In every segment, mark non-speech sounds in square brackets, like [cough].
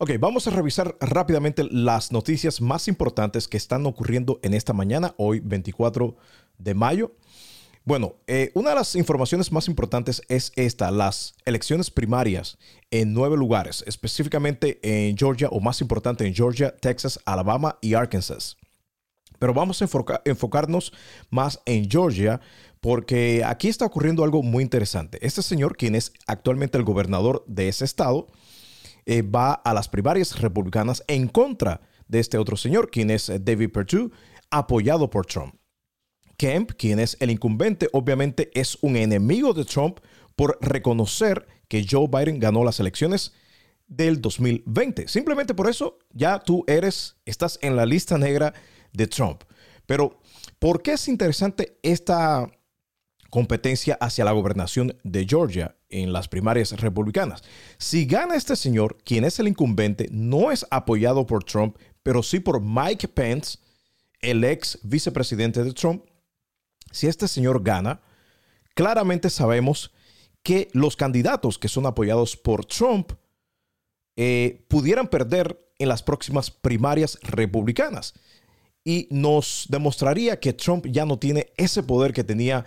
Ok, vamos a revisar rápidamente las noticias más importantes que están ocurriendo en esta mañana, hoy 24 de mayo. Bueno, eh, una de las informaciones más importantes es esta, las elecciones primarias en nueve lugares, específicamente en Georgia o más importante en Georgia, Texas, Alabama y Arkansas. Pero vamos a enfocarnos más en Georgia porque aquí está ocurriendo algo muy interesante. Este señor, quien es actualmente el gobernador de ese estado, eh, va a las primarias republicanas en contra de este otro señor, quien es eh, David Perdue, apoyado por Trump. Kemp, quien es el incumbente, obviamente es un enemigo de Trump por reconocer que Joe Biden ganó las elecciones del 2020. Simplemente por eso ya tú eres, estás en la lista negra de Trump. Pero, ¿por qué es interesante esta competencia hacia la gobernación de Georgia en las primarias republicanas. Si gana este señor, quien es el incumbente, no es apoyado por Trump, pero sí por Mike Pence, el ex vicepresidente de Trump. Si este señor gana, claramente sabemos que los candidatos que son apoyados por Trump eh, pudieran perder en las próximas primarias republicanas. Y nos demostraría que Trump ya no tiene ese poder que tenía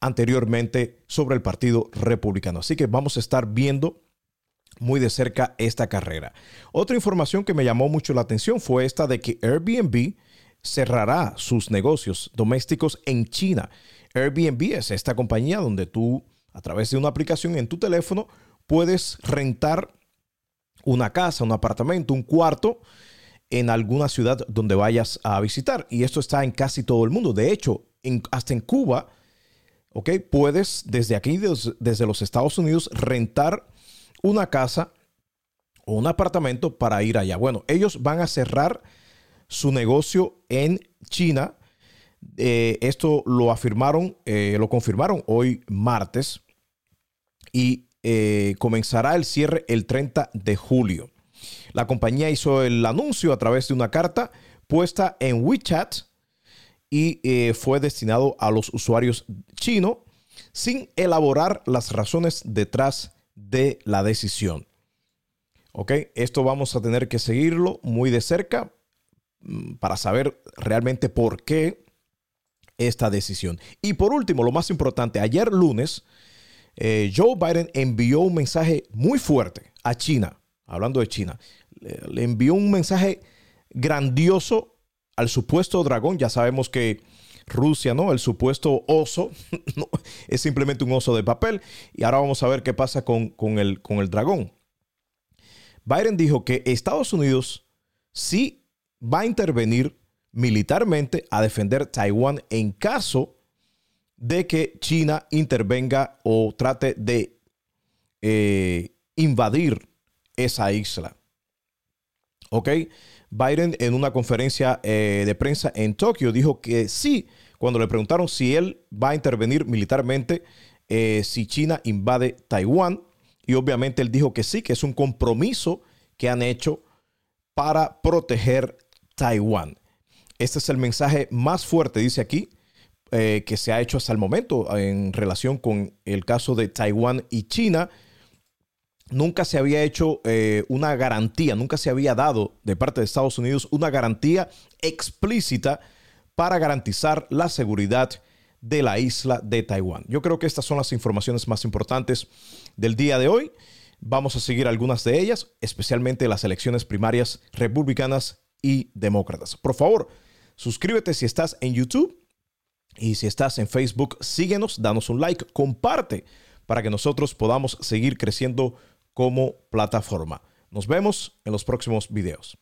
anteriormente sobre el Partido Republicano. Así que vamos a estar viendo muy de cerca esta carrera. Otra información que me llamó mucho la atención fue esta de que Airbnb cerrará sus negocios domésticos en China. Airbnb es esta compañía donde tú, a través de una aplicación en tu teléfono, puedes rentar una casa, un apartamento, un cuarto en alguna ciudad donde vayas a visitar. Y esto está en casi todo el mundo. De hecho, hasta en Cuba, Puedes desde aquí, desde, los Estados Unidos, rentar una casa o un apartamento para ir allá. Bueno, ellos van a cerrar su negocio en China. Eh, esto lo afirmaron, eh, lo confirmaron hoy martes y eh, comenzará el cierre el 30 de julio. La compañía hizo el anuncio a través de una carta puesta en WeChat y eh, fue destinado a los usuarios chinos sin elaborar las razones detrás de la decisión. ¿Ok? Esto vamos a tener que seguirlo muy de cerca mm, para saber realmente por qué esta decisión. Y por último, lo más importante, ayer lunes, eh, Joe Biden envió un mensaje muy fuerte a China, hablando de China, le envió un mensaje grandioso al supuesto dragón. Ya sabemos que Rusia, ¿no? El supuesto oso [laughs] es simplemente un oso de papel. Y ahora vamos a ver qué pasa con, el, con el dragón. Biden dijo que Estados Unidos sí va a intervenir militarmente a defender Taiwán en caso de que China intervenga o trate de eh, invadir esa isla. ¿Ok? Biden en una conferencia eh, de prensa en Tokio dijo que sí, cuando le preguntaron si él va a intervenir militarmente eh, si China invade Taiwán. Y obviamente él dijo que sí, que es un compromiso que han hecho para proteger Taiwán. Este es el mensaje más fuerte, dice aquí, eh, que se ha hecho hasta el momento en relación con el caso de Taiwán y China nunca se había hecho eh, una garantía, nunca se había dado de parte de Estados Unidos una garantía explícita para garantizar la seguridad de la isla de Taiwán. Yo creo que estas son las informaciones más importantes del día de hoy. Vamos a seguir algunas de ellas, especialmente las elecciones primarias republicanas y demócratas. Por favor, suscríbete si estás en YouTube y si estás en Facebook, síguenos, danos un like, comparte para que nosotros podamos seguir creciendo como plataforma. Nos vemos en los próximos videos.